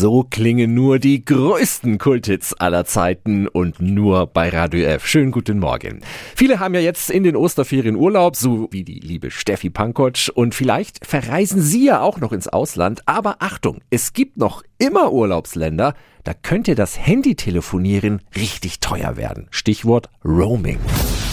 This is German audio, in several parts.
So klingen nur die größten Kulthits aller Zeiten und nur bei Radio F. Schönen guten Morgen. Viele haben ja jetzt in den Osterferien Urlaub, so wie die liebe Steffi Pankotsch. Und vielleicht verreisen Sie ja auch noch ins Ausland. Aber Achtung, es gibt noch immer Urlaubsländer, da könnte das Handytelefonieren richtig teuer werden. Stichwort Roaming.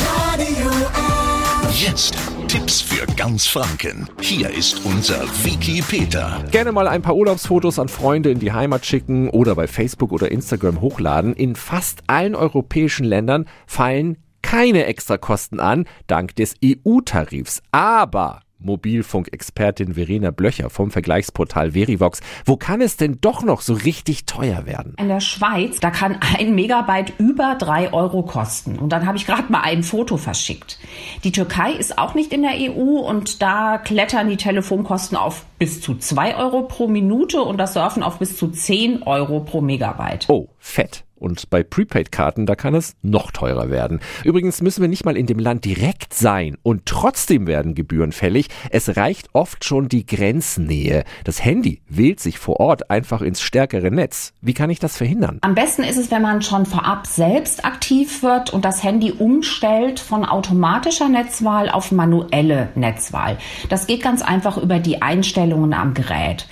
Radio F. Jetzt Tipps für ganz Franken. Hier ist unser Wiki Peter. Gerne mal ein paar Urlaubsfotos an Freunde in die Heimat schicken oder bei Facebook oder Instagram hochladen. In fast allen europäischen Ländern fallen keine Extrakosten an, dank des EU-Tarifs. Aber Mobilfunkexpertin Verena Blöcher vom Vergleichsportal Verivox. Wo kann es denn doch noch so richtig teuer werden? In der Schweiz, da kann ein Megabyte über drei Euro kosten. Und dann habe ich gerade mal ein Foto verschickt. Die Türkei ist auch nicht in der EU und da klettern die Telefonkosten auf bis zu zwei Euro pro Minute und das Surfen auf bis zu zehn Euro pro Megabyte. Oh, fett. Und bei Prepaid-Karten, da kann es noch teurer werden. Übrigens müssen wir nicht mal in dem Land direkt sein und trotzdem werden Gebühren fällig. Es reicht oft schon die Grenznähe. Das Handy wählt sich vor Ort einfach ins stärkere Netz. Wie kann ich das verhindern? Am besten ist es, wenn man schon vorab selbst aktiv wird und das Handy umstellt von automatischer Netzwahl auf manuelle Netzwahl. Das geht ganz einfach über die Einstellungen am Gerät.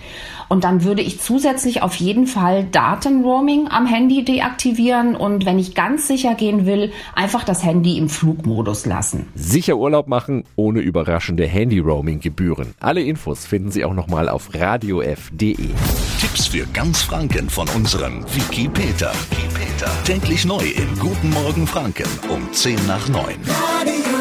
Und dann würde ich zusätzlich auf jeden Fall Datenroaming am Handy deaktivieren und wenn ich ganz sicher gehen will, einfach das Handy im Flugmodus lassen. Sicher Urlaub machen ohne überraschende Handy-Roaming-Gebühren. Alle Infos finden Sie auch nochmal auf radiof.de. Tipps für ganz Franken von unserem Wiki Peter. Täglich neu im Guten Morgen Franken um 10 nach 9. Radio